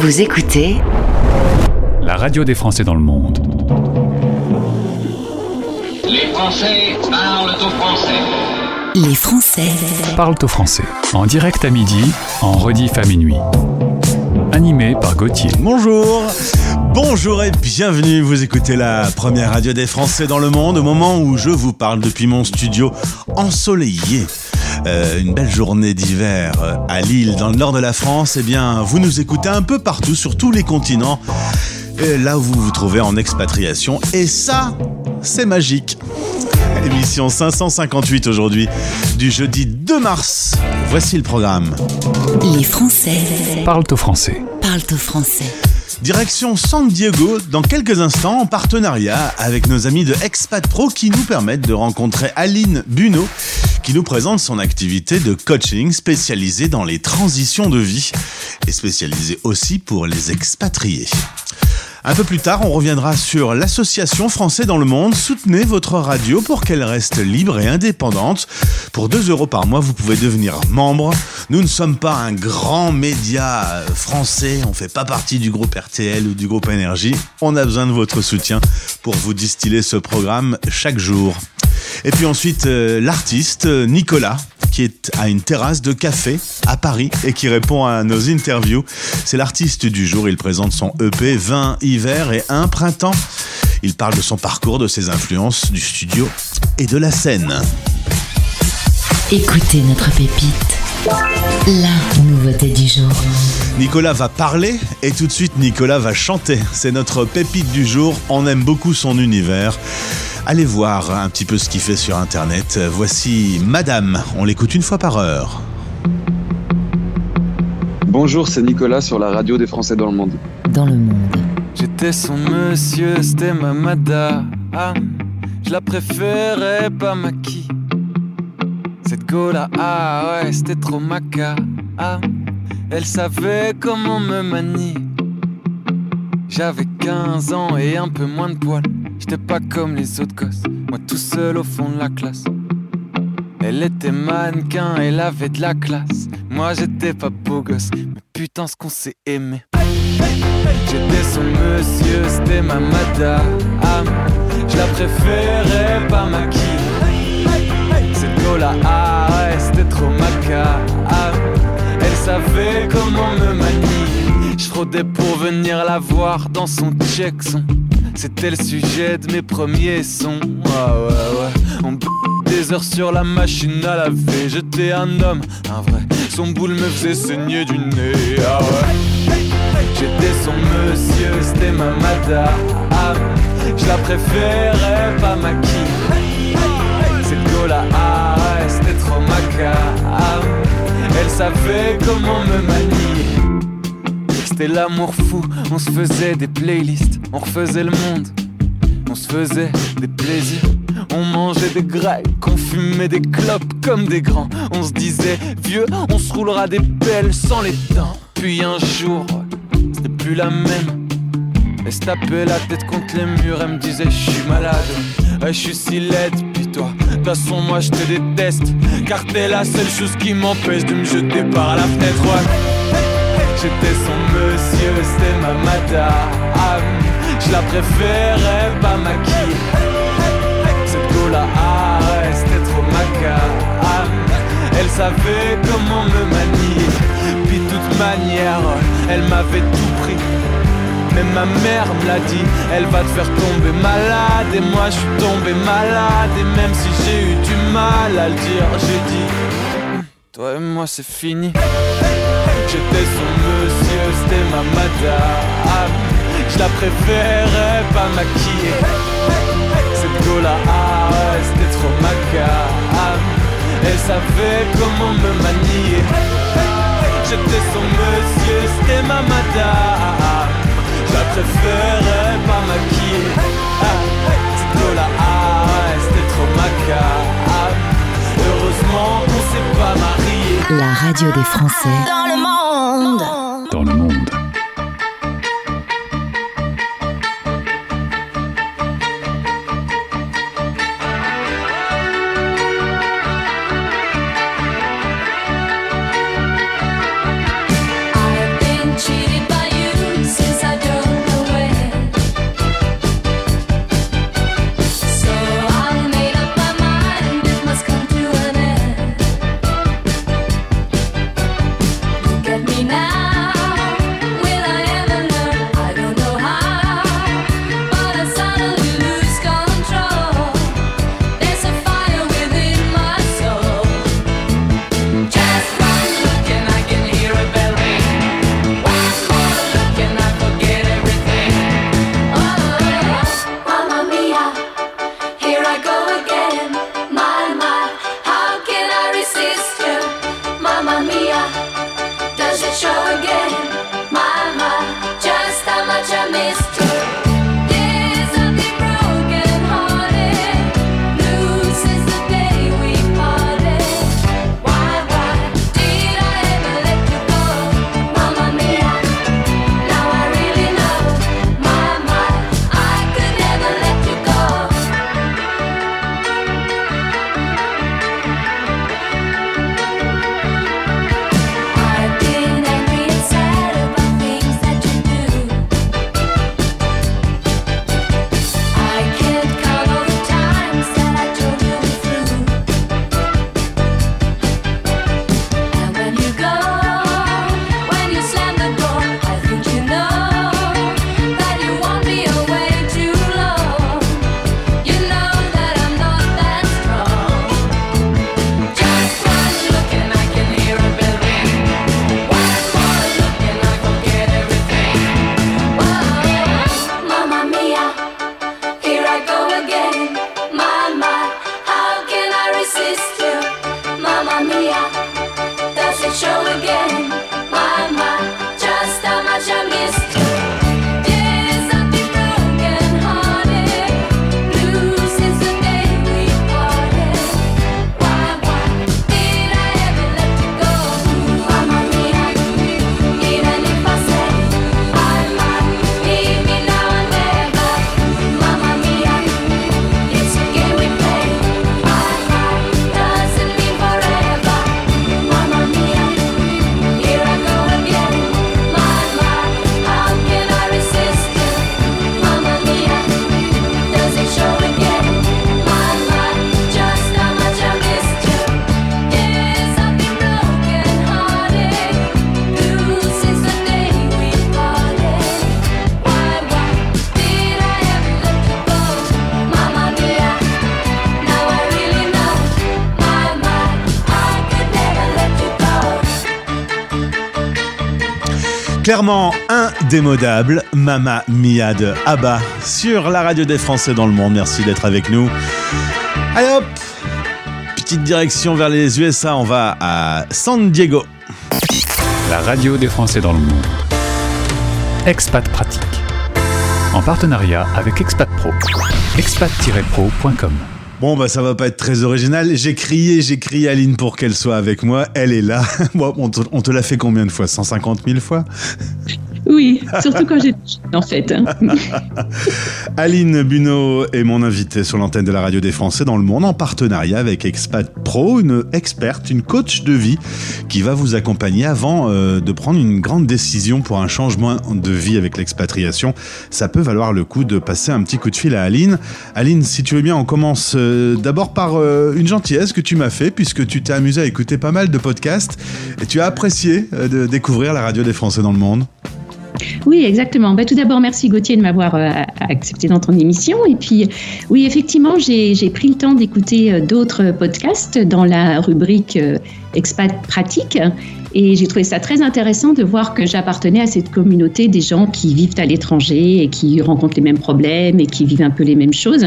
Vous écoutez la radio des Français dans le monde. Les Français parlent au français. Les Français Parlent au français. En direct à midi, en rediff à minuit. Animé par Gauthier. Bonjour Bonjour et bienvenue, vous écoutez la première radio des Français dans le monde au moment où je vous parle depuis mon studio ensoleillé. Euh, une belle journée d'hiver euh, à Lille, dans le nord de la France, eh bien, vous nous écoutez un peu partout, sur tous les continents, et là où vous vous trouvez en expatriation. Et ça, c'est magique. Émission 558 aujourd'hui, du jeudi 2 mars. Voici le programme. Les Français Parlent au français. parlent au français. Direction San Diego dans quelques instants en partenariat avec nos amis de Expat Pro qui nous permettent de rencontrer Aline Buno qui nous présente son activité de coaching spécialisée dans les transitions de vie et spécialisée aussi pour les expatriés. Un peu plus tard, on reviendra sur l'association Français dans le monde. Soutenez votre radio pour qu'elle reste libre et indépendante. Pour 2 euros par mois, vous pouvez devenir membre. Nous ne sommes pas un grand média français. On fait pas partie du groupe RTL ou du groupe Énergie. On a besoin de votre soutien pour vous distiller ce programme chaque jour. Et puis ensuite, euh, l'artiste euh, Nicolas, qui est à une terrasse de café à Paris et qui répond à nos interviews. C'est l'artiste du jour, il présente son EP 20 hiver et un printemps. Il parle de son parcours, de ses influences, du studio et de la scène. Écoutez notre pépite. La nouveauté du jour. Nicolas va parler et tout de suite Nicolas va chanter. C'est notre pépite du jour, on aime beaucoup son univers. Allez voir un petit peu ce qu'il fait sur internet. Voici Madame, on l'écoute une fois par heure. Bonjour, c'est Nicolas sur la radio des Français dans le monde. Dans le monde. J'étais son monsieur, c'était ma madame. Je la préférais pas maquille. Cette go là, ah ouais, c'était trop maca. Ah, elle savait comment me manier. J'avais 15 ans et un peu moins de poils. J'étais pas comme les autres gosses, moi tout seul au fond de la classe. Elle était mannequin, elle avait de la classe. Moi j'étais pas beau gosse, mais putain ce qu'on s'est aimé. J'étais son monsieur, c'était ma madame. Je la préférais pas maquille. Cette go là, ah ouais, c'était trop maca. Elle savait comment me manier. Je pour venir la voir dans son Jackson. C'était le sujet de mes premiers sons. Ouais, ouais, ouais. On b- des heures sur la machine à laver. J'étais un homme, un vrai. Son boule me faisait saigner du nez. Ah. J'étais son monsieur, c'était ma madame. Je la préférais pas maquille. Cette go là, ah c'était trop maca. Elle savait comment me manier. C'était l'amour fou, on se faisait des playlists, on refaisait le monde, on se faisait des plaisirs, on mangeait des grecs, on fumait des clopes comme des grands, on se disait vieux, on se roulera des pelles sans les dents. Puis un jour, c'était plus la même. Elle se tapait la tête contre les murs, elle me disait je suis malade, je suis si laide, puis toi, de toute façon moi je te déteste, car t'es la seule chose qui m'empêche de me jeter par la fenêtre, ouais. J'étais son monsieur, c'était ma madame. Je la préférais pas maquille. Cette go là, ouais, c'était trop maca. Elle savait comment me manier. Puis toute manière, elle m'avait tout pris. Même ma mère me l'a dit, elle va te faire tomber malade. Et moi je suis tombé malade. Et même si j'ai eu du mal à le dire, j'ai dit, toi et moi c'est fini. J'étais son monsieur, c'était ma madame. Je la préférais pas maquiller. Cette go là, ah ouais, c'était trop macabre. Elle savait comment me manier. J'étais son monsieur, c'était ma madame. Je la préférais pas maquiller. Cette go là, ah ouais, c'était trop macabre. Heureusement qu'on s'est pas marié. La radio des Français dans le monde. Monde. Dans le monde. Clairement indémodable, Mama Mia de Abba sur la radio des Français dans le monde. Merci d'être avec nous. Allez hop Petite direction vers les USA, on va à San Diego. La radio des Français dans le monde. Expat Pratique. En partenariat avec Expat Pro. expat-pro.com. Bon bah ça va pas être très original. J'ai crié, j'ai crié Aline pour qu'elle soit avec moi. Elle est là. Bon, on te, on te l'a fait combien de fois? 150 000 fois? Oui, surtout quand j'étais en fait. hein. Aline Buneau est mon invitée sur l'antenne de la radio des Français dans le monde en partenariat avec Expat Pro, une experte, une coach de vie qui va vous accompagner avant euh, de prendre une grande décision pour un changement de vie avec l'expatriation. Ça peut valoir le coup de passer un petit coup de fil à Aline. Aline, si tu veux bien, on commence euh, d'abord par euh, une gentillesse que tu m'as fait puisque tu t'es amusé à écouter pas mal de podcasts et tu as apprécié de découvrir la radio des Français dans le monde. Oui, exactement. Ben, tout d'abord, merci Gauthier de m'avoir euh, accepté dans ton émission. Et puis, oui, effectivement, j'ai pris le temps d'écouter euh, d'autres podcasts dans la rubrique euh, Expat Pratique. Et j'ai trouvé ça très intéressant de voir que j'appartenais à cette communauté des gens qui vivent à l'étranger et qui rencontrent les mêmes problèmes et qui vivent un peu les mêmes choses.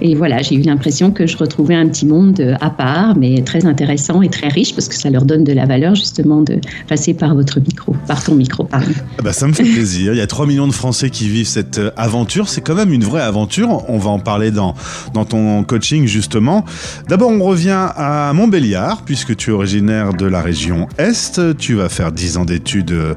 Et voilà, j'ai eu l'impression que je retrouvais un petit monde euh, à part, mais très intéressant et très riche parce que ça leur donne de la valeur justement de passer par votre micro, par ton micro, pardon. Ah bah, ça me fait plaisir. Il y a 3 millions de Français qui vivent cette euh, aventure. C'est quand même une vraie aventure. On va en parler dans, dans ton coaching justement. D'abord, on revient à Montbéliard, puisque tu es originaire de la région Est. Tu vas faire 10 ans d'études euh,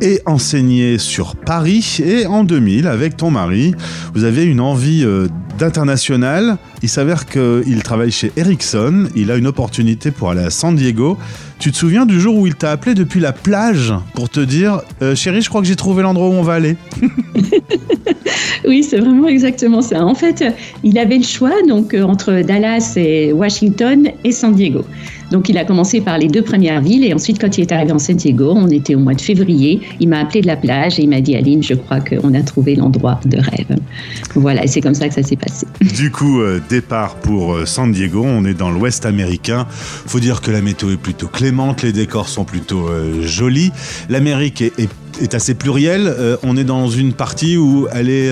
et enseigner sur Paris. Et en 2000, avec ton mari, vous avez une envie euh, d'international. Il s'avère qu'il travaille chez Ericsson. Il a une opportunité pour aller à San Diego. Tu te souviens du jour où il t'a appelé depuis la plage pour te dire euh, Chérie, je crois que j'ai trouvé l'endroit où on va aller Oui, c'est vraiment exactement ça. En fait, il avait le choix donc entre Dallas et Washington et San Diego. Donc, il a commencé par les deux premières villes et ensuite, quand il est arrivé en San Diego, on était au mois de février. Il m'a appelé de la plage et il m'a dit Aline, je crois qu'on a trouvé l'endroit de rêve. Voilà, et c'est comme ça que ça s'est passé. Du coup, euh, départ pour euh, San Diego. On est dans l'Ouest américain. Faut dire que la météo est plutôt clémente, les décors sont plutôt euh, jolis. L'Amérique est, assez plurielle. Euh, on est dans une partie où elle est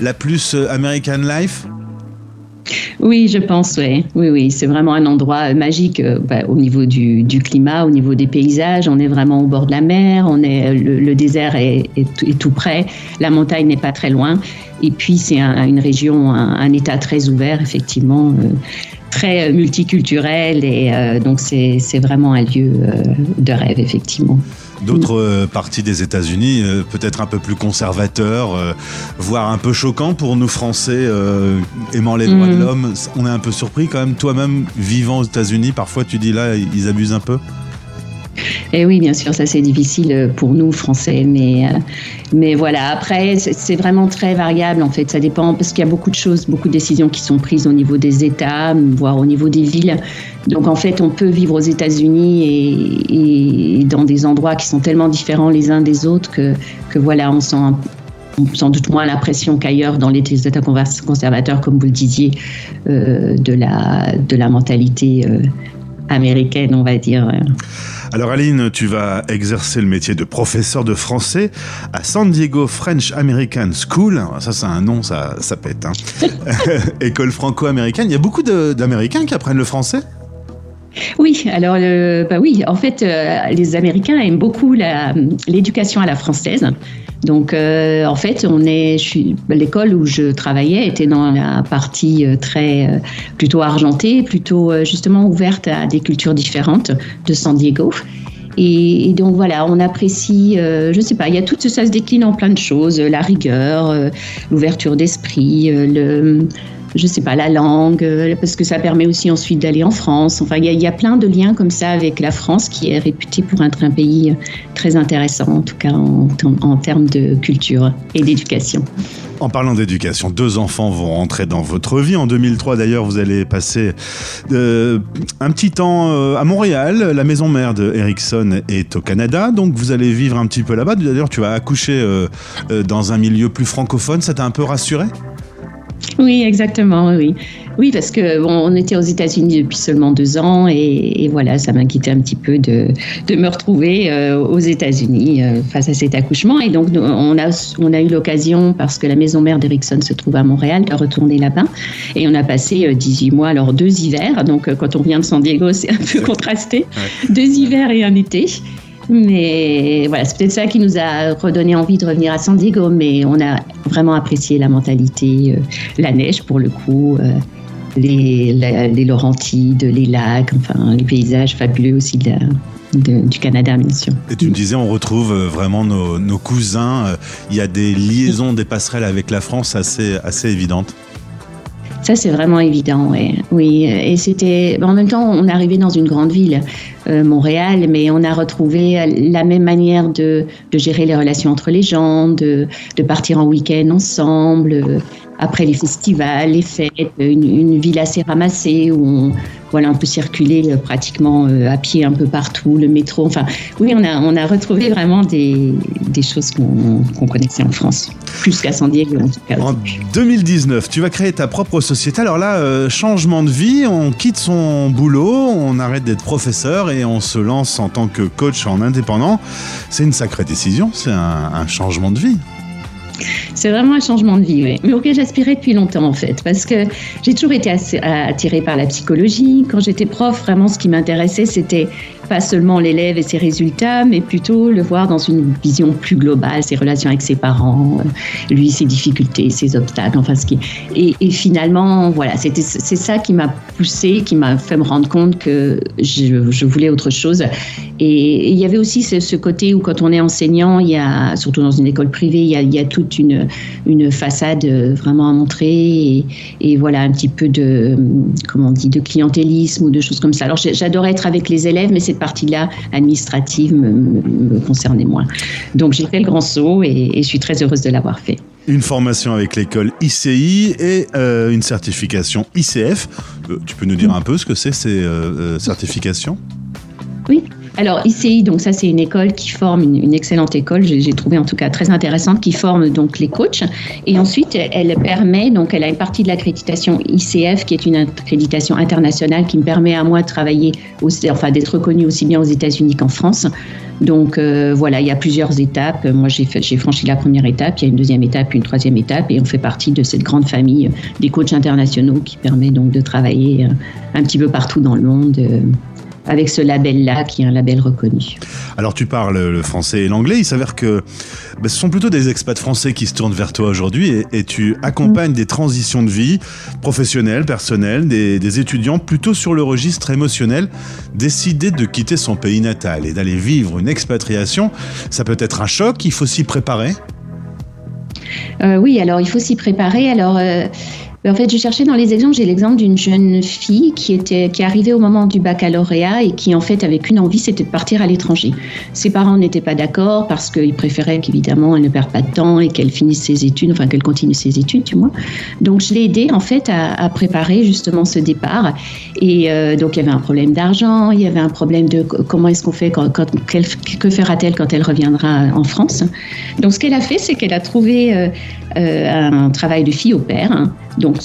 la plus American Life. Oui, je pense, oui. Oui, c'est vraiment un endroit magique euh, bah, au niveau du, climat, au niveau des paysages. On est vraiment au bord de la mer, on est, le, désert est, tout près, la montagne n'est pas très loin. Et puis, c'est un, une région, un, état très ouvert, effectivement. Euh, très multiculturel et euh, donc c'est vraiment un lieu euh, de rêve effectivement. D'autres euh, parties des États-Unis, peut-être un peu plus conservateurs, voire un peu choquants pour nous Français aimant les droits de mm. l'homme. On est un peu surpris quand même. Toi-même, vivant aux États-Unis, parfois tu dis là, ils abusent un peu? Et oui, bien sûr, ça c'est difficile pour nous Français, mais euh, mais voilà. Après, c'est vraiment très variable en fait. Ça dépend parce qu'il y a beaucoup de choses, beaucoup de décisions qui sont prises au niveau des États, voire au niveau des villes. Donc en fait, on peut vivre aux États-Unis et, dans des endroits qui sont tellement différents les uns des autres que que voilà, on sent sans doute moins l'impression qu'ailleurs dans les États conservateurs, comme vous le disiez, euh, de, la, de la mentalité euh, américaine, on va dire. Alors Aline, tu vas exercer le métier de professeur de français à San Diego French American School. Ça, c'est un nom, ça, ça pète. Hein. École franco-américaine. Il y a beaucoup d'Américains qui apprennent le français? Oui, alors bah oui, en fait, euh, les Américains aiment beaucoup l'éducation à la française. Donc, euh, en fait, on est, l'école où je travaillais était dans la partie euh, très euh, plutôt argentée, plutôt justement ouverte à des cultures différentes de San Diego. Et, donc voilà, on apprécie, je ne sais pas, il y a tout ça se décline en plein de choses, la rigueur, l'ouverture d'esprit, le je sais pas, la langue, euh, parce que ça permet aussi ensuite d'aller en France. Enfin, il y, a plein de liens comme ça avec la France qui est réputée pour être un pays très intéressant, en tout cas en, termes de culture et d'éducation. En parlant d'éducation, deux enfants vont rentrer dans votre vie. En 2003, d'ailleurs, vous allez passer euh, un petit temps euh, à Montréal. La maison mère de Ericsson est au Canada, donc vous allez vivre un petit peu là-bas. D'ailleurs, tu vas accoucher dans un milieu plus francophone. Ça t'a un peu rassuré? Oui, exactement, oui. Oui, parce que bon, on était aux États-Unis depuis seulement deux ans et, voilà, ça m'inquiétait un petit peu de, de me retrouver euh, aux États-Unis euh, face à cet accouchement. Et donc, on a, on a eu l'occasion, parce que la maison mère d'Erickson se trouve à Montréal, de retourner là-bas. Et on a passé 18 euh, mois, alors deux hivers. Donc, quand on vient de San Diego, c'est un peu contrasté. Deux hivers et un été. Mais voilà, c'est peut-être ça qui nous a redonné envie de revenir à San Diego. Mais on a vraiment apprécié la mentalité, euh, la neige pour le coup, euh, les, les, Laurentides, les lacs, enfin les paysages fabuleux aussi du Canada, bien sûr. Et tu me disais, on retrouve euh, vraiment nos, cousins. Il y a des liaisons, des passerelles avec la France assez, assez évidentes. Ça, c'est vraiment évident, oui. oui. Et c'était. En même temps, on est arrivé dans une grande ville. Euh, Montréal, mais on a retrouvé la même manière de, gérer les relations entre les gens, de, de partir en week-end ensemble, après les festivals, les fêtes, une, ville assez ramassée où on, voilà, on peut circuler euh, pratiquement euh, à pied un peu partout, le métro. Enfin, oui, on a, on a retrouvé vraiment des, des choses qu'on connaissait en France, plus qu'à San Diego en tout cas. En 2019, tu vas créer ta propre société. Alors là, euh, changement de vie, on quitte son boulot, on arrête d'être professeur et on se lance en tant que coach en indépendant. C'est une sacrée décision, c'est un changement de vie. C'est vraiment un changement de vie. Mais auquel j'aspirais depuis longtemps, en fait, parce que j'ai toujours été attirée par la psychologie. Quand j'étais prof, vraiment, ce qui m'intéressait, c'était pas seulement l'élève et ses résultats, mais plutôt le voir dans une vision plus globale, ses relations avec ses parents, euh, lui, ses difficultés, ses obstacles, enfin ce qui. Et, finalement, voilà, c'était c'est ça qui m'a poussé, qui m'a fait me rendre compte que je, voulais autre chose. Et, il y avait aussi ce, côté où quand on est enseignant, il y a, surtout dans une école privée, il y a, toute une, une façade vraiment à montrer et, et, voilà un petit peu de, comment on dit, de clientélisme ou de choses comme ça. Alors j'adorais être avec les élèves, mais c'est partie-là administrative me, concernait moins. Donc j'ai fait le grand saut et, je suis très heureuse de l'avoir fait. Une formation avec l'école ICI et euh, une certification ICF. Euh, tu peux nous dire un peu ce que c'est ces euh, certifications? Oui. Alors ICI, donc ça c'est une école qui forme une, excellente école, j'ai trouvé en tout cas très intéressante, qui forme donc les coachs. Et ensuite, elle permet donc elle a une partie de l'accréditation ICF qui est une accréditation internationale qui me permet à moi de travailler, aussi, enfin d'être reconnue aussi bien aux États-Unis qu'en France. Donc euh, voilà, il y a plusieurs étapes. Moi j'ai franchi la première étape, il y a une deuxième étape, une troisième étape, et on fait partie de cette grande famille euh, des coachs internationaux qui permet donc de travailler euh, un petit peu partout dans le monde. Euh, avec ce label-là, qui est un label reconnu. Alors tu parles le français et l'anglais, il s'avère que bah, ce sont plutôt des expats français qui se tournent vers toi aujourd'hui et, et tu accompagnes des transitions de vie professionnelles, personnelles, des, des étudiants plutôt sur le registre émotionnel. Décider de quitter son pays natal et d'aller vivre une expatriation, ça peut être un choc, il faut s'y préparer. Euh, oui, alors il faut s'y préparer. Alors, euh, en fait, je cherchais dans les exemples, j'ai l'exemple d'une jeune fille qui était qui arrivée au moment du baccalauréat et qui en fait avait qu'une envie, c'était de partir à l'étranger. Ses parents n'étaient pas d'accord parce qu'ils préféraient qu'évidemment elle ne perde pas de temps et qu'elle finisse ses études, enfin qu'elle continue ses études, tu vois. Donc je l'ai aidée en fait à, préparer justement ce départ. Et euh, donc il y avait un problème d'argent, il y avait un problème de co- comment est-ce qu'on fait quand, que fera-t-elle quand elle reviendra en France. Donc ce qu'elle a fait, c'est qu'elle a trouvé euh, un travail de fille au père. hein. Donc,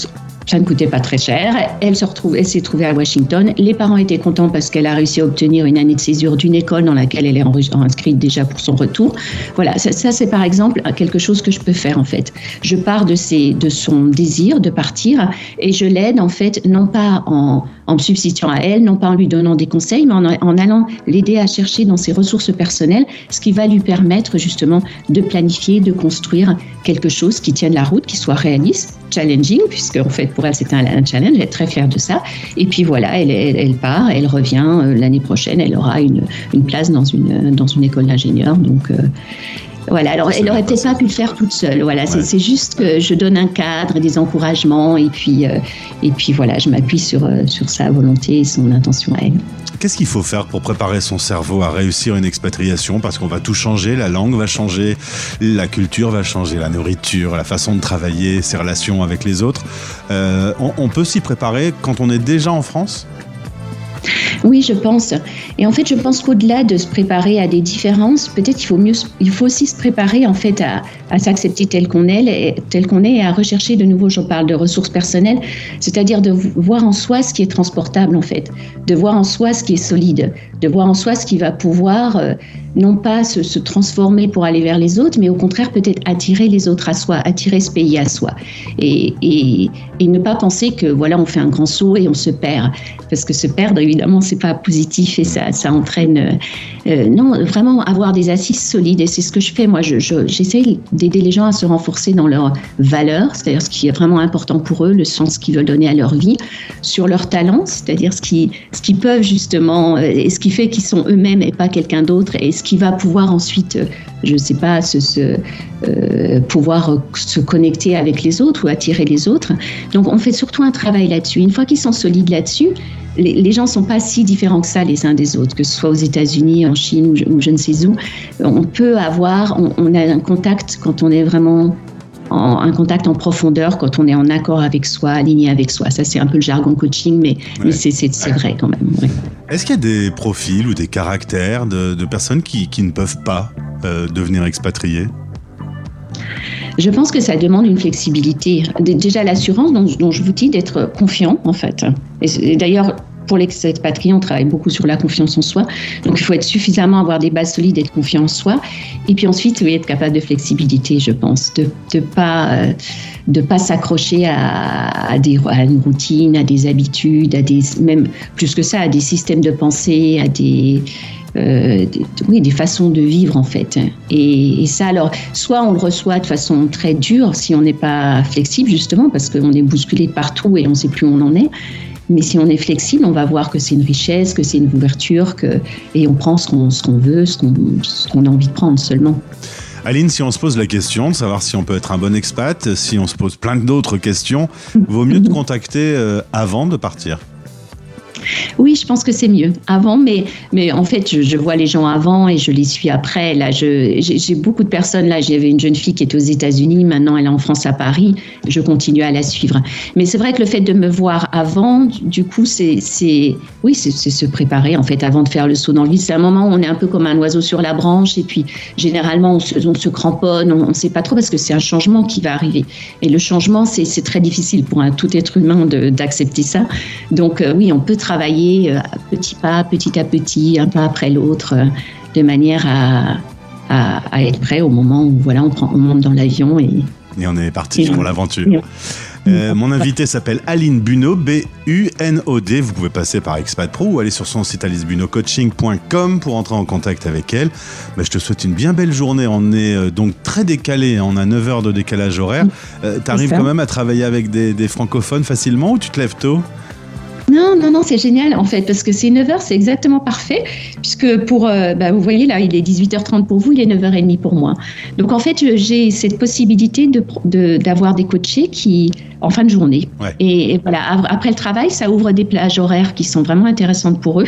ça ne coûtait pas très cher. Elle se s'est trouvée à Washington. Les parents étaient contents parce qu'elle a réussi à obtenir une année de césure d'une école dans laquelle elle est inscrite déjà pour son retour. Voilà, ça, ça, c'est par exemple quelque chose que je peux faire en fait. Je pars de, ses, de son désir de partir et je l'aide en fait, non pas en, en me substituant à elle, non pas en lui donnant des conseils, mais en, allant l'aider à chercher dans ses ressources personnelles ce qui va lui permettre justement de planifier, de construire quelque chose qui tienne la route, qui soit réaliste, challenging, puisque en fait pour elle c'était un, challenge, elle est très fière de ça. Et puis voilà, elle, part, elle revient euh, l'année prochaine, elle aura une, place dans une, dans une école d'ingénieur. Donc euh, voilà, alors elle aurait peut-être pas pu le faire toute seule. Voilà, c'est Ouais. c'est juste que je donne un cadre, des encouragements, et puis, euh, et puis voilà, je m'appuie sur, euh, sur sa volonté et son intention à elle. Qu'est-ce qu'il faut faire pour préparer son cerveau à réussir une expatriation? Parce qu'on va tout changer, la langue va changer, la culture va changer, la nourriture, la façon de travailler, ses relations avec les autres. Euh, on, on peut s'y préparer quand on est déjà en France? Oui, je pense. Et en fait, je pense qu'au-delà de se préparer à des différences, peut-être il faut mieux, il faut aussi se préparer en fait à, s'accepter tel qu'on est, qu'on est, et à rechercher de nouveau. Je parle de ressources personnelles, c'est-à-dire de voir en soi ce qui est transportable en fait, de voir en soi ce qui est solide, de voir en soi ce qui va pouvoir euh, non pas se, transformer pour aller vers les autres, mais au contraire peut-être attirer les autres à soi, attirer ce pays à soi, et, et, et ne pas penser que voilà on fait un grand saut et on se perd, parce que se perdre évidemment c'est pas positif et ça, ça entraîne euh, euh, non vraiment avoir des assises solides. Et c'est ce que je fais moi. Je, je- j'essaie d'aider les gens à se renforcer dans leurs valeurs c'est-à-dire ce qui est vraiment important pour eux le sens qu'ils veulent donner à leur vie sur leurs talents c'est-à-dire ce qui ce qu'ils peuvent justement euh, et ce qui fait qu'ils sont eux-mêmes et pas quelqu'un d'autre et ce qui va pouvoir ensuite euh, je sais pas se, euh, pouvoir euh, se connecter avec les autres ou attirer les autres donc on fait surtout un travail là-dessus une fois qu'ils sont solides là-dessus les, gens ne sont pas si différents que ça les uns des autres, que ce soit aux États-Unis, en Chine ou je, ne sais où. On peut avoir, on a un contact quand on est vraiment en, un contact en profondeur, quand on est en accord avec soi, aligné avec soi. Ça, c'est un peu le jargon coaching, mais, mais c'est vrai quand même. ouais. Est-ce qu'il y a des profils ou des caractères de, de personnes qui, qui ne peuvent pas euh, devenir expatriés Je pense que ça demande une flexibilité. Déjà, l'assurance dont, dont je vous dis d'être confiant, en fait. Et d'ailleurs, pour l'expatrié, on travaille beaucoup sur la confiance en soi. Donc, il faut être suffisamment avoir des bases solides, être confiant en soi. Et puis ensuite, oui, être capable de flexibilité, je pense. De ne pas, euh, de pas s'accrocher à, des, à une routine, à des habitudes, à des, même plus que ça, à des systèmes de pensée, à des, euh, des- oui, des façons de vivre en fait. Et, et ça, alors, soit on le reçoit de façon très dure si on n'est pas flexible justement parce qu'on est bousculé partout et on ne sait plus où on en est. Mais si on est flexible, on va voir que c'est une richesse, que c'est une ouverture, que, et on prend ce qu'on qu'on veut, ce qu'on qu'on a envie de prendre seulement. Aline, si on se pose la question de savoir si on peut être un bon expat, si on se pose plein d'autres questions, vaut mieux te contacter euh, avant de partir. Oui, je pense que c'est mieux avant, mais, mais en fait, je, vois les gens avant et je les suis après. Là, j'ai beaucoup de personnes. Là, j'avais une jeune fille qui est aux États-Unis, maintenant elle est en France à Paris. Je continue à la suivre. Mais c'est vrai que le fait de me voir avant, du- coup, c'est, oui, c'est se préparer en fait avant de faire le saut dans le vide. C'est un moment où on est un peu comme un oiseau sur la branche et puis généralement on se, on se cramponne, on ne sait pas trop parce que c'est un changement qui va arriver. Et le changement, c'est très difficile pour un tout être humain d'accepter ça. Donc euh, oui, on peut travailler euh, à petits pas, petit à petit, un pas après l'autre, euh, de manière à, à, à être prêt au moment où voilà, on, prend, on monte dans l'avion et Et on est parti Et pour l'aventure. Euh, mon invité s'appelle Aline Buno, B-U-N-O-D. Vous pouvez passer par Expat Pro ou aller sur son site alicebunocoaching.com pour entrer en contact avec elle. Bah, je te souhaite une bien belle journée. On est euh, donc très décalé, on a 9 heures de décalage horaire. Euh, T'arrives ça. quand même à travailler avec des, des francophones facilement ou tu te lèves tôt? Non, non, non, c'est génial en fait, parce que c'est 9h, c'est exactement parfait, puisque pour, euh, bah, vous voyez là, il est 18h30 pour vous, il est 9h30 pour moi. Donc en fait, j'ai cette possibilité de pro- de- d'avoir des coachés qui, en fin de journée. Ouais. Et, et voilà, après le travail, ça ouvre des plages horaires qui sont vraiment intéressantes pour eux.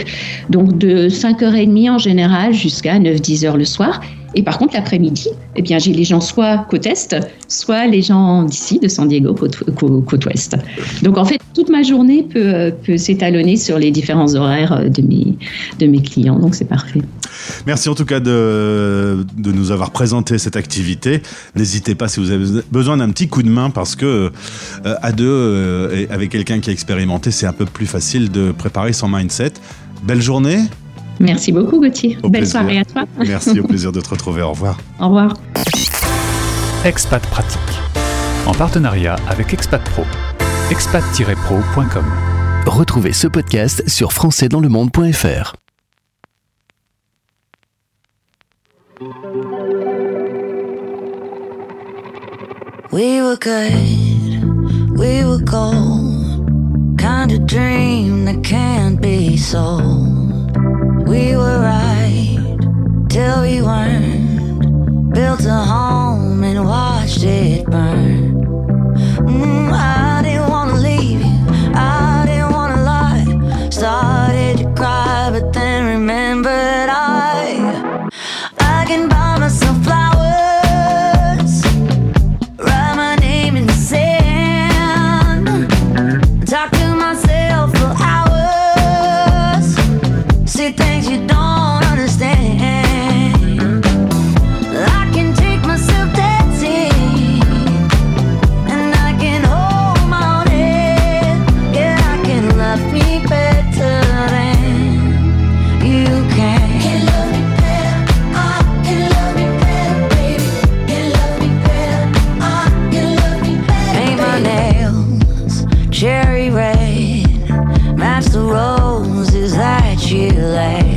Donc de 5h30 en général jusqu'à 9-10h le soir. Et par contre, l'après-midi, eh bien, j'ai les gens soit côte Est, soit les gens d'ici, de San Diego, côte, cô- côte Ouest. Donc en fait, toute ma journée peut, peut s'étalonner sur les différents horaires de mes, de mes clients. Donc c'est parfait. Merci en tout cas de, de nous avoir présenté cette activité. N'hésitez pas si vous avez besoin d'un petit coup de main parce que euh, à deux, euh, et avec quelqu'un qui a expérimenté, c'est un peu plus facile de préparer son mindset. Belle journée. Merci beaucoup, Gauthier. Au Belle plaisir. soirée à toi. Merci, au plaisir de te retrouver. Au revoir. Au revoir. Expat Pratique. En partenariat avec Expat Pro. expat-pro.com. Retrouvez ce podcast sur françaisdanslemonde.fr. We were good, we were gold. Kind of dream that can't be sold. We were right till we weren't. Built a home and watched it burn. Mm, I didn't wanna leave you, I didn't wanna lie. Started roses that you laid.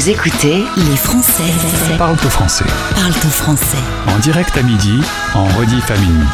Vous écoutez les Français. Parle au français. Parle au français. En direct à midi, en rediff à minuit.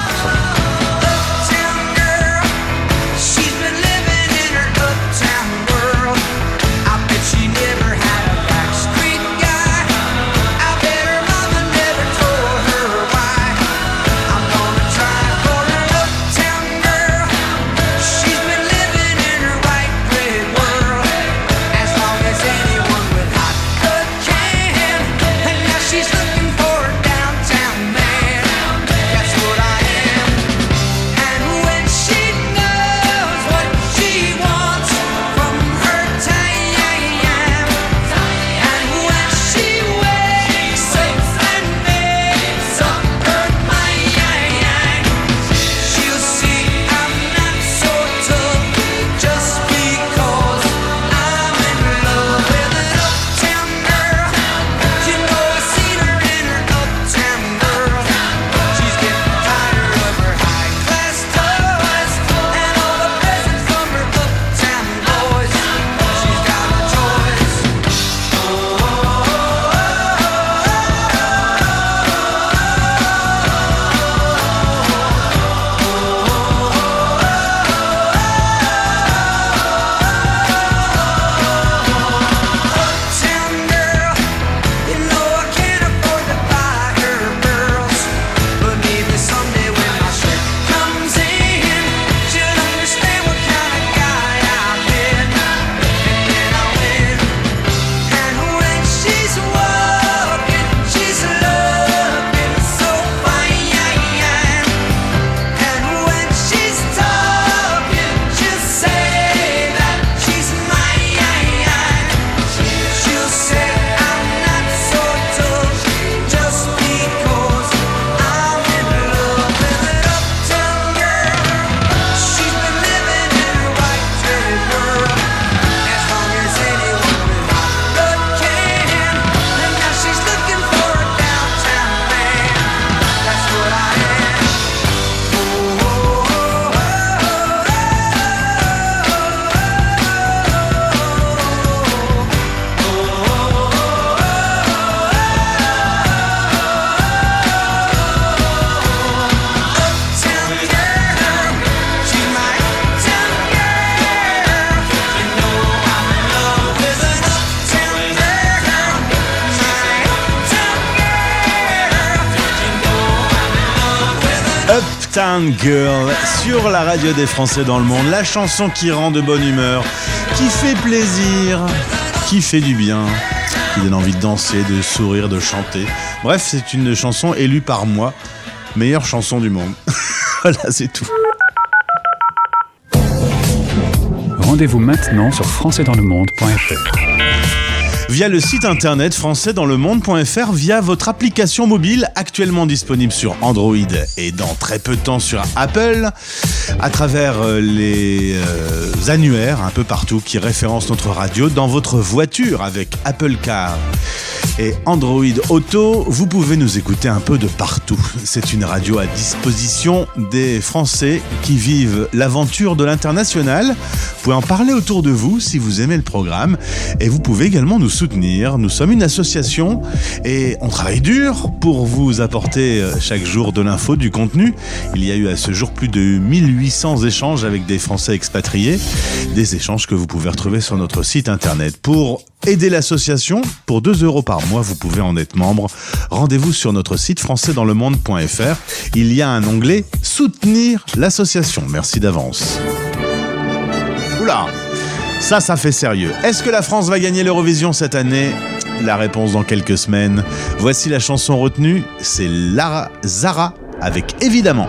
Girl sur la radio des Français dans le monde, la chanson qui rend de bonne humeur, qui fait plaisir, qui fait du bien, qui donne envie de danser, de sourire, de chanter. Bref, c'est une chanson élue par moi, meilleure chanson du monde. voilà, c'est tout. Rendez-vous maintenant sur françaisdanslemonde.fr. Via le site internet françaisdanslemonde.fr, via votre application mobile actuellement disponible sur Android et dans très peu de temps sur Apple, à travers euh, les euh, annuaires un peu partout qui référencent notre radio dans votre voiture avec Apple Car et Android Auto, vous pouvez nous écouter un peu de partout. C'est une radio à disposition des Français qui vivent l'aventure de l'international. Vous pouvez en parler autour de vous si vous aimez le programme et vous pouvez également nous soutenir. Nous sommes une association et on travaille dur pour vous apporter euh, chaque jour de l'info, du contenu. Il y a eu à ce jour plus de 1800 échanges avec des Français expatriés, des échanges que vous pouvez retrouver sur notre site internet. Pour aider l'association, pour 2 euros par mois, vous pouvez en être membre. Rendez-vous sur notre site françaisdanslemonde.fr. Il y a un onglet Soutenir l'association. Merci d'avance. Oula ça, ça fait sérieux. Est-ce que la France va gagner l'Eurovision cette année? La réponse dans quelques semaines. Voici la chanson retenue, c'est Lara Zara avec évidemment.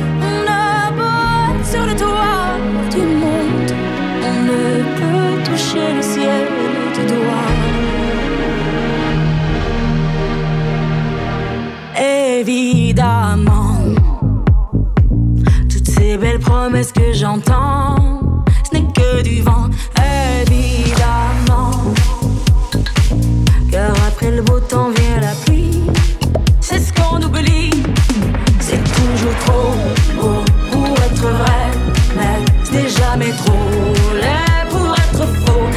promesses que j'entends, ce n'est que du vent, évidemment. Car après le beau temps vient la pluie, c'est ce qu'on oublie. C'est toujours trop beau pour être vrai, mais ce n'est jamais trop laid pour être faux,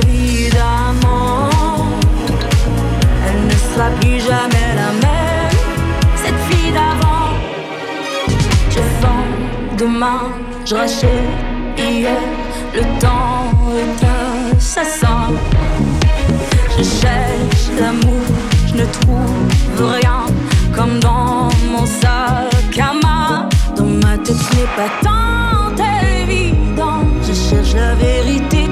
évidemment. Elle ne sera plus jamais. je rachais hier le temps que ça. Je cherche l'amour, je ne trouve rien, comme dans mon sac à main. Dans ma tête, ce n'est pas tant évident, je cherche la vérité.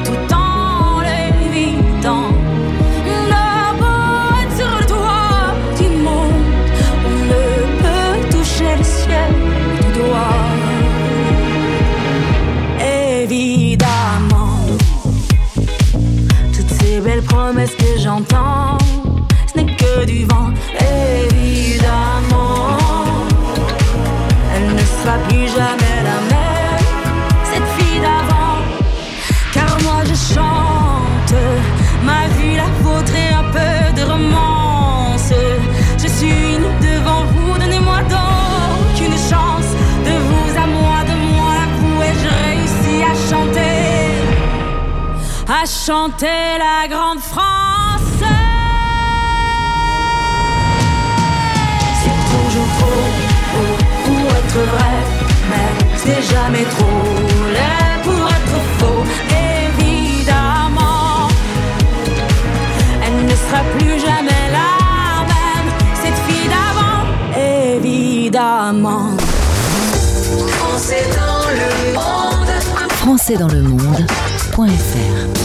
françaisdanslemonde.fr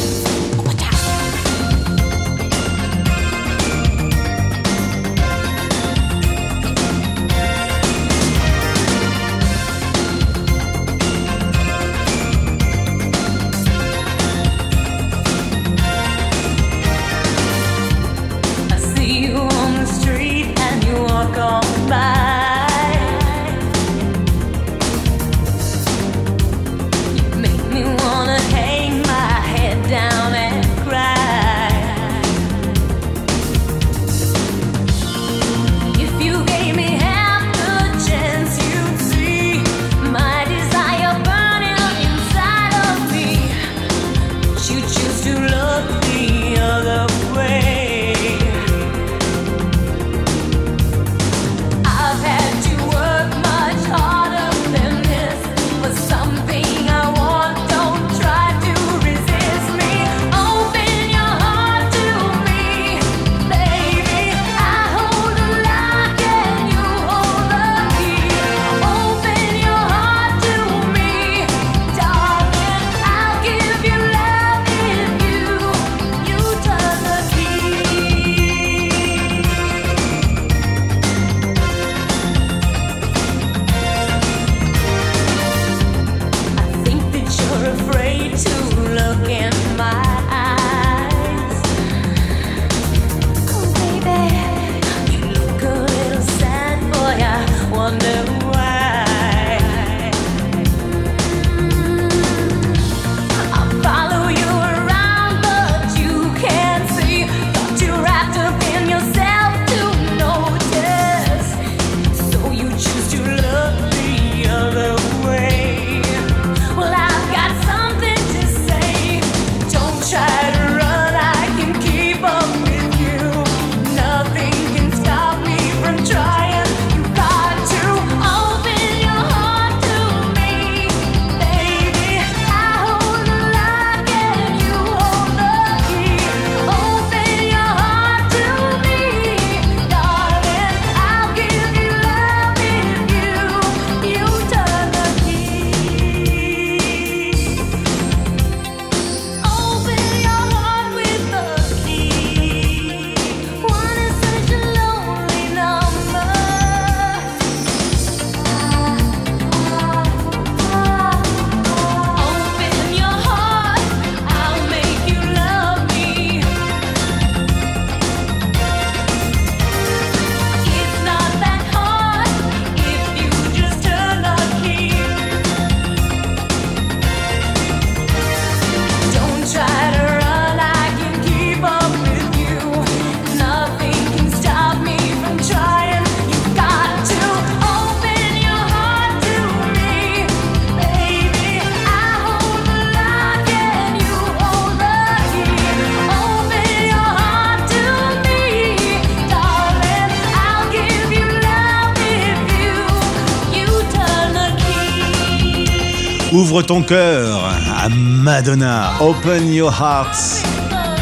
Ouvre ton cœur à Madonna. Open Your Hearts.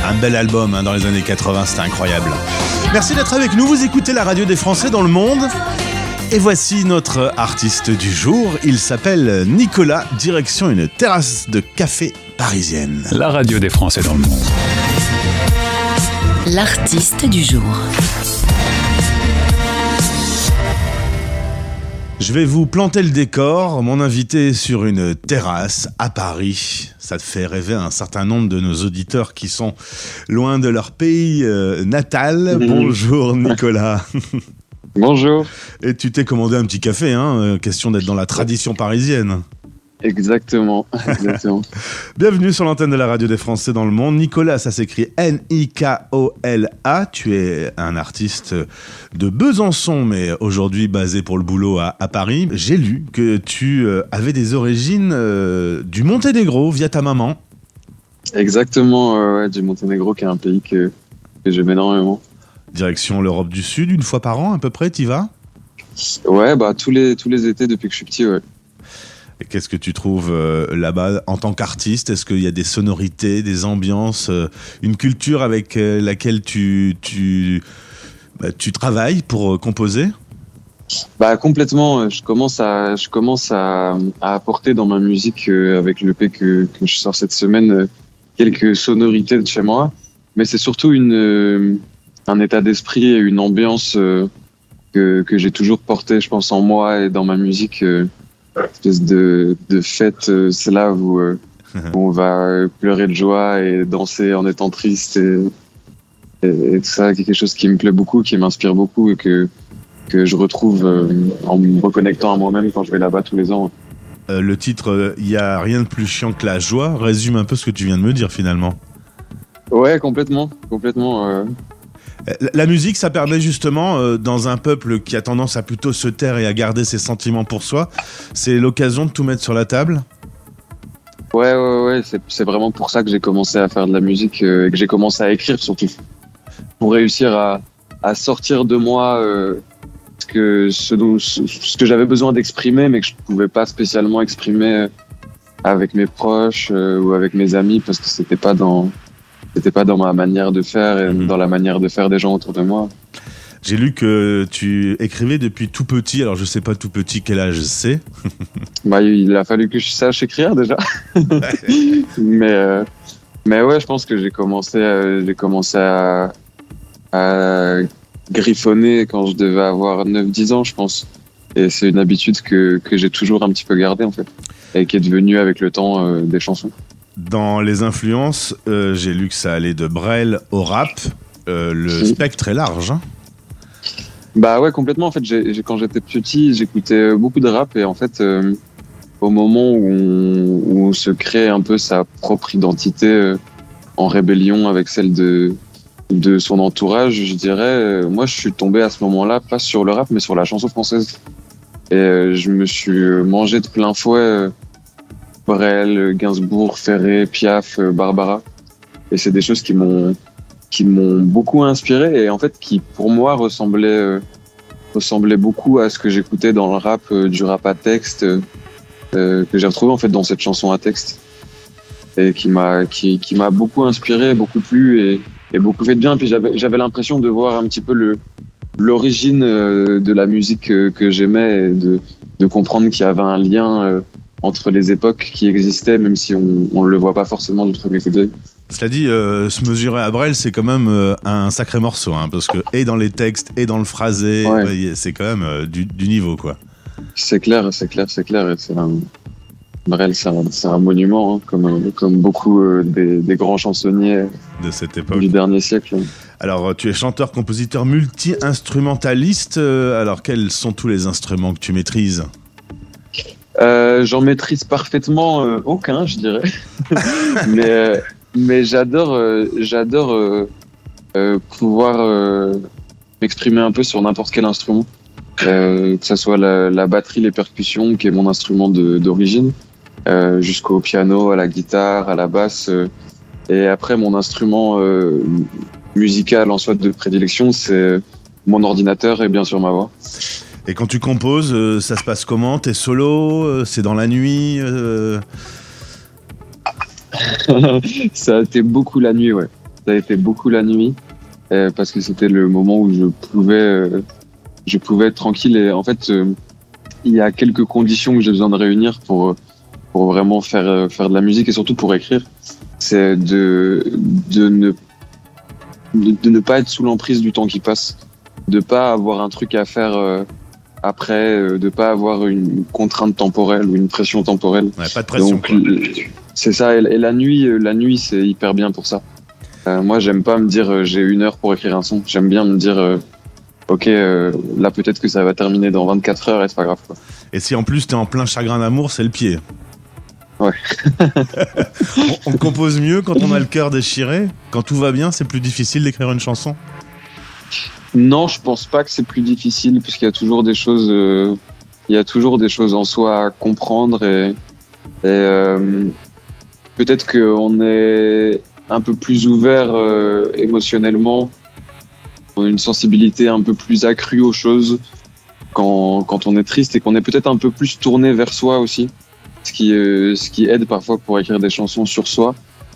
Un bel album hein, dans les années 80, c'était incroyable. Merci d'être avec nous. Vous écoutez la radio des Français dans le monde. Et voici notre artiste du jour. Il s'appelle Nicolas, direction une terrasse de café parisienne. La radio des Français dans le monde. L'artiste du jour. Je vais vous planter le décor. Mon invité est sur une terrasse à Paris. Ça te fait rêver un certain nombre de nos auditeurs qui sont loin de leur pays euh, natal. Bonjour Nicolas. Bonjour. Et tu t'es commandé un petit café, hein euh, Question d'être dans la tradition parisienne. Exactement. Exactement. Bienvenue sur l'antenne de la radio des Français dans le monde. Nicolas, ça s'écrit N-I-K-O-L-A. Tu es un artiste de Besançon, mais aujourd'hui basé pour le boulot à, à Paris. J'ai lu que tu euh, avais des origines euh, du Monténégro via ta maman. Exactement, euh, ouais, du Monténégro, qui est un pays que, que j'aime énormément. Direction l'Europe du Sud, une fois par an à peu près, t'y vas? Ouais, bah tous les, tous les étés depuis que je suis petit, ouais. Qu'est-ce que tu trouves euh, là-bas en tant qu'artiste? Est-ce qu'il y a des sonorités, des ambiances, euh, une culture avec euh, laquelle tu, tu, bah, travailles pour composer? Bah complètement, je commence à, je commence à, à apporter dans ma musique avec le que, que je sors cette semaine quelques sonorités de chez moi, mais c'est surtout une, un état d'esprit et une ambiance que, que j'ai toujours porté, je pense, en moi et dans ma musique. Espèce de, de fête, euh, c'est là où, euh, où on va euh, pleurer de joie et danser en étant triste et, et, et tout ça, quelque chose qui me plaît beaucoup, qui m'inspire beaucoup et que, que je retrouve euh, en me reconnectant à moi-même quand je vais là-bas tous les ans. Le titre Il y a rien de plus chiant que la joie résume un peu ce que tu viens de me dire finalement. Ouais, complètement, complètement. Euh. La musique, ça permet justement, euh, dans un peuple qui a tendance à plutôt se taire et à garder ses sentiments pour soi, c'est l'occasion de tout mettre sur la table. Ouais, ouais, ouais, c'est, vraiment pour ça que j'ai commencé à faire de la musique euh, et que j'ai commencé à écrire surtout. Pour réussir à, sortir de moi ce que, ce, que j'avais besoin d'exprimer, mais que je pouvais pas spécialement exprimer avec mes proches ou avec mes amis parce que c'était pas dans, c'était pas dans ma manière de faire et dans la manière de faire des gens autour de moi. J'ai lu que tu écrivais depuis tout petit, alors je sais pas tout petit quel âge c'est. Bah, il a fallu que je sache écrire déjà. mais, euh, mais ouais, je pense que j'ai commencé, à- j'ai commencé à, à griffonner quand je devais avoir 9-10 ans, je pense. Et c'est une habitude que, que j'ai toujours un petit peu gardée, en fait. Et qui est devenue avec le temps euh, des chansons. Dans les influences, euh, j'ai lu que ça allait de Brel au rap. Euh, le spectre est large. hein. Bah ouais, complètement. En fait, quand j'étais petit, j'écoutais beaucoup de rap et en fait, euh, au moment où on, où on se crée un peu sa propre identité en rébellion avec celle de de son entourage, je dirais, moi, je suis tombé à ce moment-là pas sur le rap, mais sur la chanson française. Et je me suis mangé de plein fouet Brel, Gainsbourg, Ferré, Piaf, euh, Barbara. Et c'est des choses qui m'ont qui m'ont beaucoup inspiré et en fait qui pour moi ressemblaient euh, ressemblaient beaucoup à ce que j'écoutais dans le rap euh, du rap à texte euh, que j'ai retrouvé en fait dans cette chanson à texte et qui m'a qui, qui m'a beaucoup inspiré beaucoup plu et, et beaucoup fait de bien puis j'avais j'avais l'impression de voir un petit peu le l'origine de la musique euh, que j'aimais de de comprendre qu'il y avait un lien entre les époques qui existaient même si on on le voit pas forcément du coup d'œil Cela dit, euh, se mesurer à Brel, c'est quand même euh, un sacré morceau, hein, parce que et dans les textes et dans le phrasé, Ouais. ouais, c'est quand même euh, du, du niveau, quoi. C'est clair, c'est clair, c'est clair. un... Brel, c'est un, monument, hein, comme, comme beaucoup euh, des, des grands chansonniers de cette époque. du dernier siècle. Alors, euh, tu es chanteur, compositeur, multi-instrumentaliste. euh, alors, quels sont tous les instruments que tu maîtrises? Euh, J'en maîtrise parfaitement euh, aucun, je dirais. mais euh, mais j'adore euh, j'adore euh, euh, pouvoir euh, m'exprimer un peu sur n'importe quel instrument. Euh, que ce soit la, la batterie, les percussions, qui est mon instrument d'origine, euh, jusqu'au piano, à la guitare, à la basse. euh, et après, mon instrument euh, musical en soi de prédilection, c'est mon ordinateur et bien sûr ma voix. Et quand tu composes, euh, ça se passe comment? T'es solo euh, C'est dans la nuit euh, ça a été beaucoup la nuit, ouais. Ça a été beaucoup la nuit parce que c'était le moment où je pouvais, je pouvais être tranquille. Et en fait, il y a quelques conditions que j'ai besoin de réunir pour pour vraiment faire faire de la musique et surtout pour écrire. C'est de de ne de, ne pas être sous l'emprise du temps qui passe, de pas avoir un truc à faire après, euh, de pas avoir une contrainte temporelle ou une pression temporelle. Ouais, pas de pression. Euh, c'est ça. Et, et la nuit, euh, la nuit, c'est hyper bien pour ça. Euh, moi, j'aime pas me dire euh, j'ai une heure pour écrire un son. J'aime bien me dire euh, ok, là peut-être que ça va terminer dans 24 heures et c'est pas grave. Quoi. Et si en plus t'es en plein chagrin d'amour, c'est le pied. Ouais. on, on compose mieux quand on a le cœur déchiré. Quand tout va bien, c'est plus difficile d'écrire une chanson. Non, je pense pas que c'est plus difficile puisqu'il y a toujours des choses, euh, il y a toujours des choses en soi à comprendre et, et, euh, peut-être qu'on est un peu plus ouvert euh, émotionnellement, on a une sensibilité un peu plus accrue aux choses quand, quand on est triste et qu'on est peut-être un peu plus tourné vers soi aussi, ce qui, euh, ce qui aide parfois pour écrire des chansons sur soi.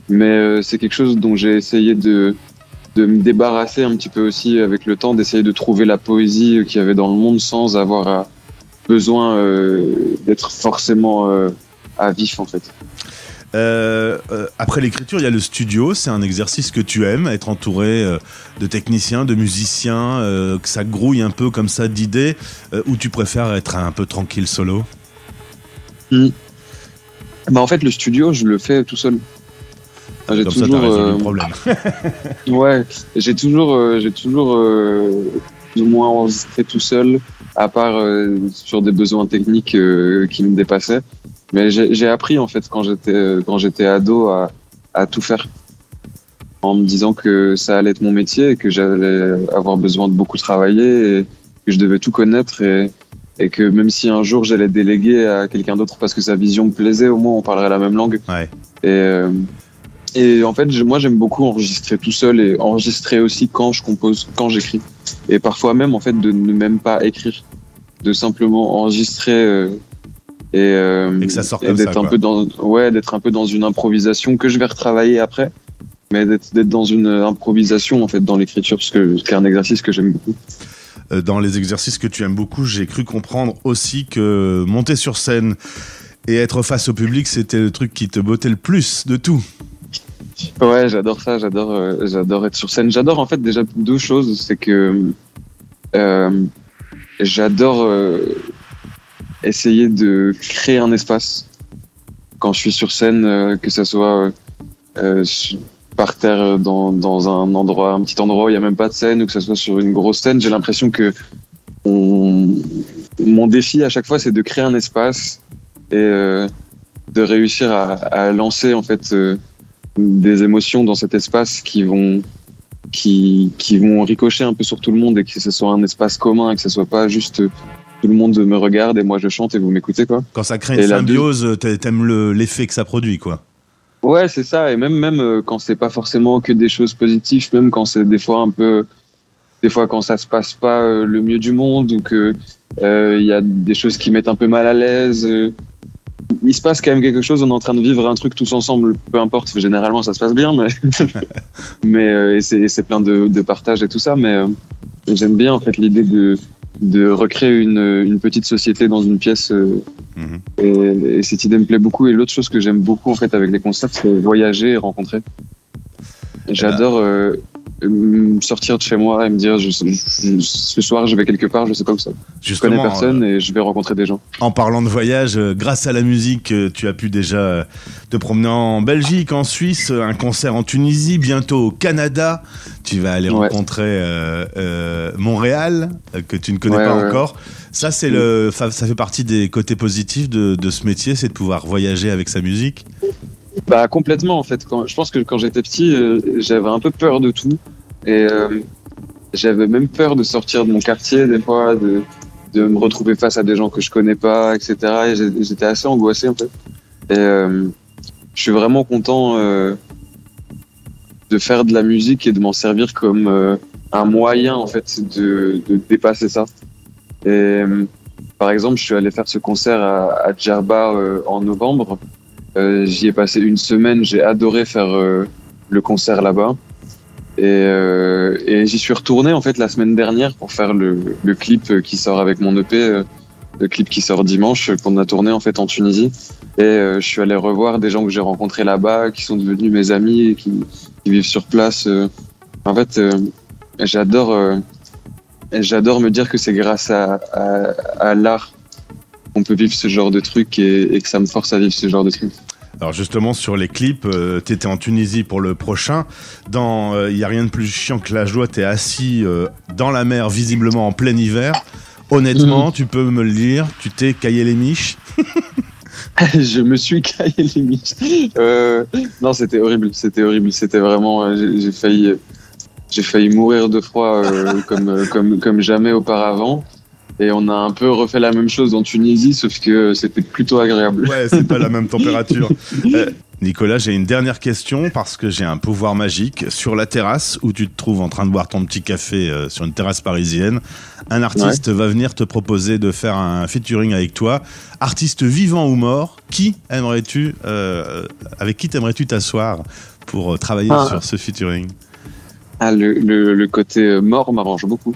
Mais euh, c'est quelque chose dont j'ai essayé de, de me débarrasser un petit peu aussi avec le temps, d'essayer de trouver la poésie euh, qu'il y avait dans le monde sans avoir à- besoin euh, d'être forcément euh, à vif en fait. Euh, euh, après l'écriture, il y a le studio. C'est un exercice que tu aimes, être entouré euh, de techniciens, de musiciens, euh, que ça grouille un peu comme ça d'idées, euh, ou tu préfères être un peu tranquille solo? Bah en fait le studio je le fais tout seul. Ah, J'ai ça, toujours, euh, le problème. ouais, j'ai toujours, euh, j'ai toujours euh, plus ou moins enregistré tout seul, à part euh, sur des besoins techniques qui me dépassaient. Mais j'ai appris en fait quand j'étais quand j'étais ado à, à tout faire, en me disant que ça allait être mon métier et que j'allais avoir besoin de beaucoup travailler et que je devais tout connaître et et que même si un jour j'allais déléguer à quelqu'un d'autre parce que sa vision me plaisait, au moins on parlerait la même langue. Ouais. Et, euh, et en fait, moi j'aime beaucoup enregistrer tout seul et enregistrer aussi quand je compose, quand j'écris. Et parfois même en fait de ne même pas écrire, de simplement enregistrer euh, et, euh, Et que ça sorte et d'être un peu dans ouais d'être un peu dans une improvisation que je vais retravailler après, mais d'être d'être dans une improvisation en fait dans l'écriture parce que c'est un exercice que j'aime beaucoup. Euh, Dans les exercices que tu aimes beaucoup, j'ai cru comprendre aussi que monter sur scène et être face au public, c'était le truc qui te bottait le plus de tout. Ouais, j'adore ça, j'adore, euh, j'adore être sur scène. J'adore en fait déjà deux choses, c'est que euh, j'adore euh, essayer de créer un espace quand je suis sur scène, que ça soit par terre dans, dans un endroit, un petit endroit où il y a même pas de scène, ou que ça soit sur une grosse scène. J'ai l'impression que on... mon défi à chaque fois, c'est de créer un espace et de réussir à lancer en fait. Des émotions dans cet espace qui vont qui, qui vont ricocher un peu sur tout le monde et que ce soit un espace commun et que ce soit pas juste euh, tout le monde me regarde et moi je chante et vous m'écoutez quoi. Quand ça crée une Et symbiose, t'a- t'aimes le- l'effet que ça produit, quoi. Ouais, c'est ça et même même euh, quand c'est pas forcément que des choses positives, même quand c'est des fois un peu des fois quand ça se passe pas euh, le mieux du monde ou que euh, il y a des choses qui mettent un peu mal à l'aise il se passe quand même quelque chose, on est en train de vivre un truc tous ensemble, peu importe, généralement ça se passe bien, mais, mais euh, c'est plein de, de partage et tout ça, mais euh, j'aime bien en fait l'idée de, de recréer une, une petite société dans une pièce euh, Mhm. et, et cette idée me plaît beaucoup. Et l'autre chose que j'aime beaucoup en fait avec les concerts, c'est voyager et rencontrer. J'adore euh, sortir de chez moi et me dire je, je- ce soir je vais quelque part, je sais pas où ça. Je connais personne et je vais rencontrer des gens. En parlant de voyage, euh, grâce à la musique, euh, tu as pu déjà euh, te promener en Belgique, en Suisse, euh, un concert en Tunisie, bientôt au Canada. Tu vas aller Ouais. rencontrer euh, euh, Montréal, euh, que tu ne connais Ouais, pas ouais. encore. Ça, c'est le, fa- ça fait partie des côtés positifs de, de ce métier, c'est de pouvoir voyager avec sa musique. Bah complètement en fait. Quand, je pense que quand j'étais petit, euh, j'avais un peu peur de tout et euh, j'avais même peur de sortir de mon quartier des fois, de, de me retrouver face à des gens que je connais pas, etc. Et j'étais assez angoissé en fait. Et euh, je suis vraiment content euh, de faire de la musique et de m'en servir comme euh, un moyen en fait de, de dépasser ça. Et par exemple, je suis allé faire ce concert à, à Djerba en novembre. Euh, J'y ai passé une semaine. J'ai adoré faire euh, le concert là-bas. Et, euh, et j'y suis retourné en fait la semaine dernière pour faire le, le clip euh, qui sort avec mon EP, euh, le clip qui sort dimanche qu'on a tourné en fait en Tunisie. Et je suis allé revoir des gens que j'ai rencontrés là-bas, qui sont devenus mes amis qui, qui vivent sur place. En fait, j'adore, j'adore me dire que c'est grâce à, à, à l'art qu'on peut vivre ce genre de truc et, et que ça me force à vivre ce genre de truc. Alors justement sur les clips, euh, t'étais en Tunisie pour le prochain. Dans Il y a rien de plus chiant que la joie, t'es assis euh, dans la mer, visiblement en plein hiver. Honnêtement, Mhm. tu peux me le dire, tu t'es caillé les miches? je me suis caillé les miches. Euh, non, c'était horrible, c'était horrible, c'était vraiment. euh, J'ai failli, j'ai failli mourir de froid euh, comme, euh, comme, comme jamais auparavant. Et on a un peu refait la même chose en Tunisie, sauf que c'était plutôt agréable. Ouais, c'est pas la même température. Euh, Nicolas, j'ai une dernière question parce que j'ai un pouvoir magique. Sur la terrasse où tu te trouves en train de boire ton petit café euh, sur une terrasse parisienne, un artiste va venir te proposer de faire un featuring avec toi. Artiste vivant ou mort, qui aimerais-tu, euh, avec qui t'aimerais-tu t'asseoir pour travailler Ah. sur ce featuring? Ah, le, le, le côté mort m'arrange beaucoup.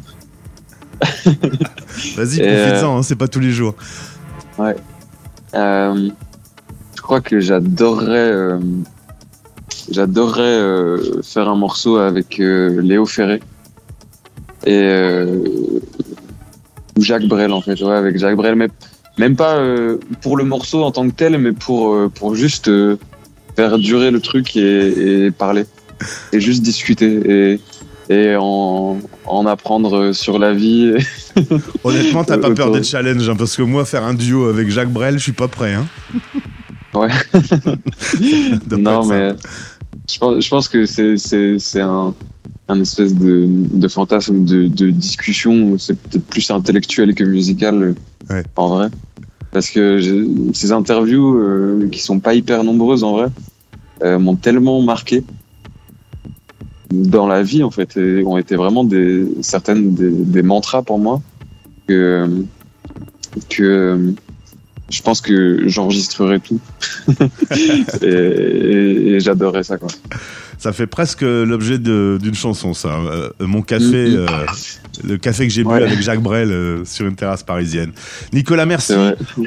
Vas-y, profites-en, hein, c'est pas tous les jours. Ouais. Euh, je crois que j'adorerais, euh, j'adorerais euh, faire un morceau avec euh, Léo Ferré et euh, ou Jacques Brel en fait, ouais, avec Jacques Brel, mais même pas euh, pour le morceau en tant que tel, mais pour euh, pour juste euh, faire durer le truc et, et parler et juste discuter et et en, en apprendre sur la vie. Honnêtement, t'as pas peur Autour- des challenges, hein, parce que moi, faire un duo avec Jacques Brel, je suis pas prêt. Hein. Ouais. non, mais je pense, je pense que c'est, un, un espèce de, de fantasme de, de discussion. C'est peut-être plus intellectuel que musical, euh, en vrai. Parce que ces interviews, euh, qui sont pas hyper nombreuses en vrai, euh, m'ont tellement marqué dans la vie en fait et ont été vraiment des certaines des, des mantras pour moi que que je pense que j'enregistrerai tout et, et- et j'adorerais ça quoi. Ça fait presque l'objet d'une chanson, ça. Euh, mon café, Mhm. euh, le café que j'ai bu avec Jacques Brel euh, sur une terrasse parisienne. Nicolas, merci.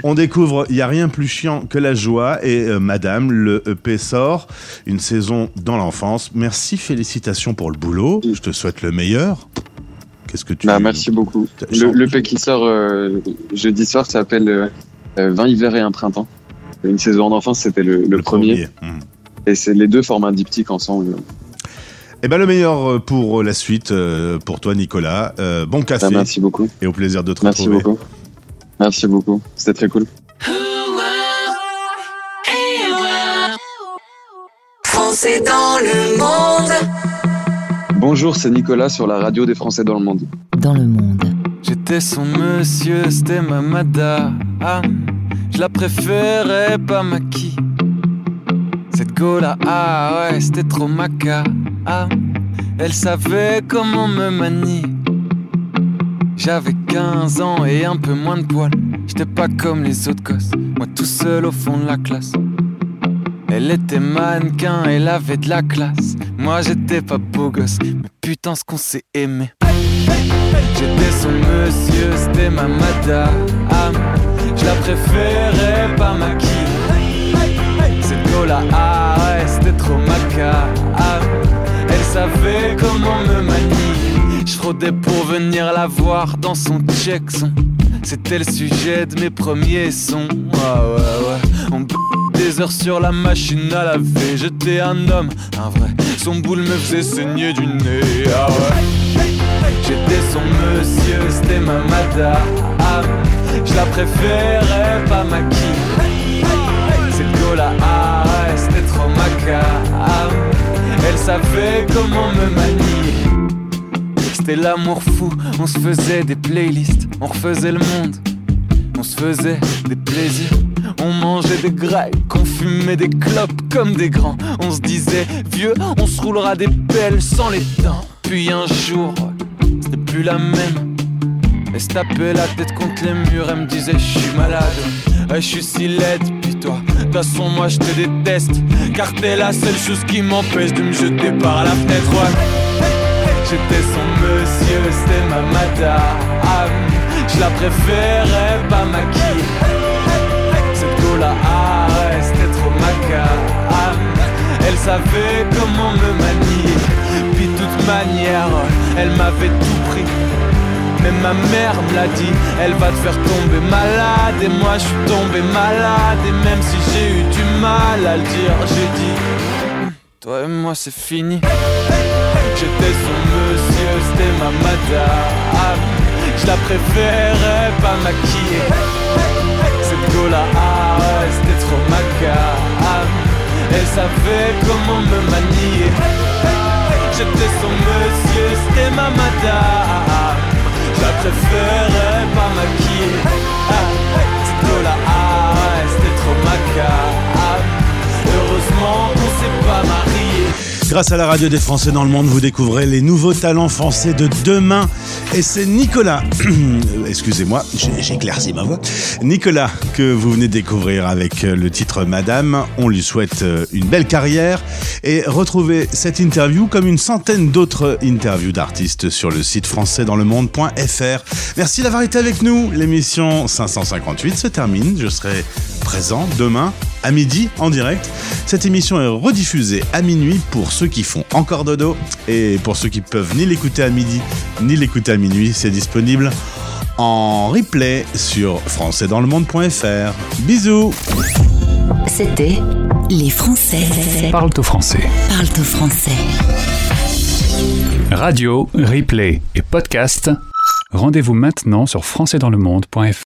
On découvre Il n'y a rien plus chiant que la joie et Madame, le EP sort, une saison dans l'enfance. Merci, félicitations pour le boulot. Je te souhaite le meilleur. Qu'est-ce que tu Bah, merci beaucoup. Le, le P qui sort jeudi soir s'appelle euh, euh, 20 hivers et un printemps. Une saison d'enfance, c'était le, le premier. Mhm. Et c'est les deux forment un diptyque ensemble. Eh ben le meilleur euh, pour la suite, euh, pour toi Nicolas. Euh, bon café. Bah, merci beaucoup. Et au plaisir de te Merci retrouver. beaucoup. Merci beaucoup. C'était très cool. Français dans le monde. Bonjour, c'est Nicolas sur la radio des Français dans le monde. Dans le monde. J'étais son monsieur, c'était ma madame. Je la préférais pas maquille. Ah ouais, c'était trop maca. Ah, elle savait comment me manier. J'avais 15 ans et un peu moins de poils. J'étais pas comme les autres gosses, moi tout seul au fond de la classe. Elle était mannequin, elle avait de la classe. Moi j'étais pas beau gosse, mais putain ce qu'on s'est aimé. J'étais son monsieur, c'était ma madame. Je la préférais pas maquille. Cette go là, ah trop maca. Elle savait comment me manier. Je pour venir la voir dans son checkson. C'était le sujet de mes premiers sons. Ouais, ouais, ouais. On b- des heures sur la machine à laver. J'étais un homme, un vrai. Son boule me faisait saigner du nez. Ah ouais. J'étais son monsieur, c'était ma madame. Je la préférais pas maquille. Cette go Elle savait comment me manier. C'était l'amour fou, on se faisait des playlists, on refaisait le monde, on se faisait des plaisirs. On mangeait des grecs, on fumait des clopes comme des grands. On se disait, vieux, on se roulera des pelles sans les dents. Puis un jour, c'était plus la même. Elle se tapait la tête contre les murs, elle me disait je suis malade. Je suis si laide, toi, de façon moi je te déteste. Car t'es la seule chose qui m'empêche de me jeter par la fenêtre. Ouais. J'étais son monsieur, c'était ma madame. Je la préférais pas maquillée. Cette go là, ah c'était trop macabre. Elle savait comment me manier. Puis de toute manière, elle m'avait tout pris. Même ma mère me l'a dit, elle va te faire tomber malade. Et moi je suis tombé malade. Et même si j'ai eu du mal à le dire, j'ai dit, toi et moi c'est fini. J'étais son monsieur, c'était ma madame. Je la préférais pas maquillée. Cette go là, ah ouais, c'était trop macabre. Elle savait comment me manier. J'étais son monsieur, c'était ma madame. Je la préférais pas maquillée. Ah, go là, ah ouais, c'était trop macabre. Heureusement qu'on s'est pas mariés. Grâce à la radio des Français dans le monde, vous découvrez les nouveaux talents français de demain. Et c'est Nicolas, excusez-moi, éclairci ma voix. Nicolas, que vous venez découvrir avec euh, le titre Madame. On lui souhaite euh, une belle carrière. Et retrouvez cette interview comme une centaine d'autres interviews d'artistes sur le site françaisdanslemonde.fr. Merci d'avoir été avec nous. L'émission 558 se termine. Je serai présent demain à midi en direct. Cette émission est rediffusée à minuit pour ceux qui font encore dodo et pour ceux qui peuvent ni l'écouter à midi ni l'écouter à minuit, c'est disponible en replay sur françaisdanslemonde.fr. Bisous. C'était Les Français Parle au français. parlent au français. Radio, replay et podcast. Rendez-vous maintenant sur françaisdanslemonde.fr.